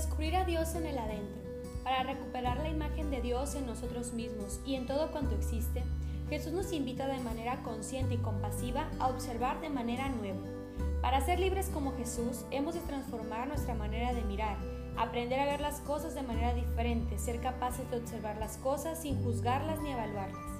descubrir a Dios en el adentro, para recuperar la imagen de Dios en nosotros mismos y en todo cuanto existe, Jesús nos invita de manera consciente y compasiva a observar de manera nueva. Para ser libres como Jesús, hemos de transformar nuestra manera de mirar, aprender a ver las cosas de manera diferente, ser capaces de observar las cosas sin juzgarlas ni evaluarlas.